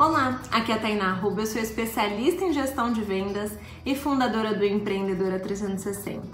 Olá, aqui é a Tainá Ruba, eu sou especialista em gestão de vendas e fundadora do Empreendedora 360.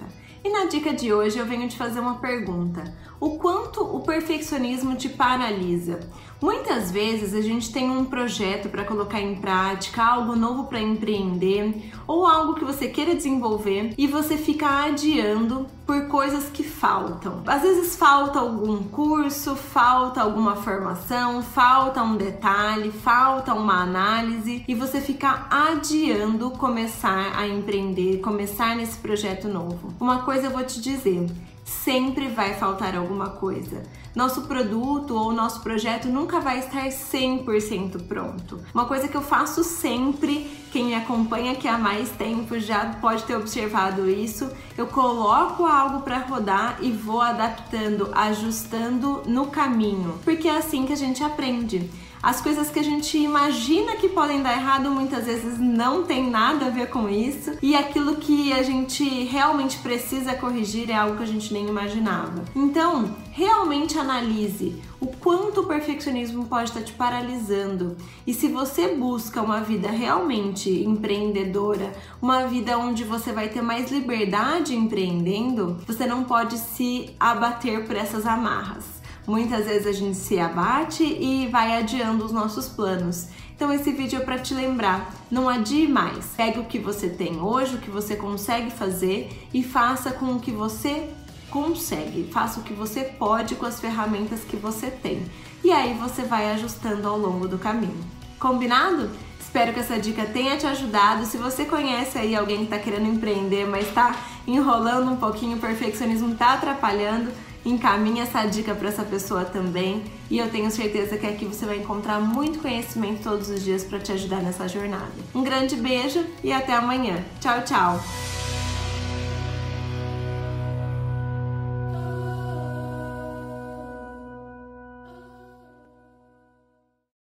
E na dica de hoje eu venho te fazer uma pergunta: o quanto o perfeccionismo te paralisa? Muitas vezes a gente tem um projeto para colocar em prática, algo novo para empreender ou algo que você queira desenvolver e você fica adiando por coisas que faltam. Às vezes falta algum curso, falta alguma formação, falta um detalhe, falta uma análise e você fica adiando começar a empreender, começar nesse projeto novo. Uma coisa eu vou te dizer, sempre vai faltar alguma coisa. Nosso produto ou nosso projeto nunca vai estar 100% pronto. Uma coisa que eu faço sempre, quem me acompanha aqui há mais tempo já pode ter observado isso, eu coloco algo para rodar e vou adaptando, ajustando no caminho, porque é assim que a gente aprende. As coisas que a gente imagina que podem dar errado muitas vezes não tem nada a ver com isso, e aquilo que a gente realmente precisa corrigir é algo que a gente nem imaginava. Então, realmente analise o quanto o perfeccionismo pode estar te paralisando. E se você busca uma vida realmente empreendedora, uma vida onde você vai ter mais liberdade empreendendo, você não pode se abater por essas amarras. Muitas vezes a gente se abate e vai adiando os nossos planos. Então esse vídeo é para te lembrar, não adie mais. Pegue o que você tem hoje, o que você consegue fazer e faça com o que você consegue. Faça o que você pode com as ferramentas que você tem. E aí você vai ajustando ao longo do caminho. Combinado? Espero que essa dica tenha te ajudado. Se você conhece aí alguém que está querendo empreender, mas está enrolando um pouquinho, o perfeccionismo está atrapalhando, encaminhe essa dica para essa pessoa também. E eu tenho certeza que aqui você vai encontrar muito conhecimento todos os dias para te ajudar nessa jornada. Um grande beijo e até amanhã. Tchau, tchau!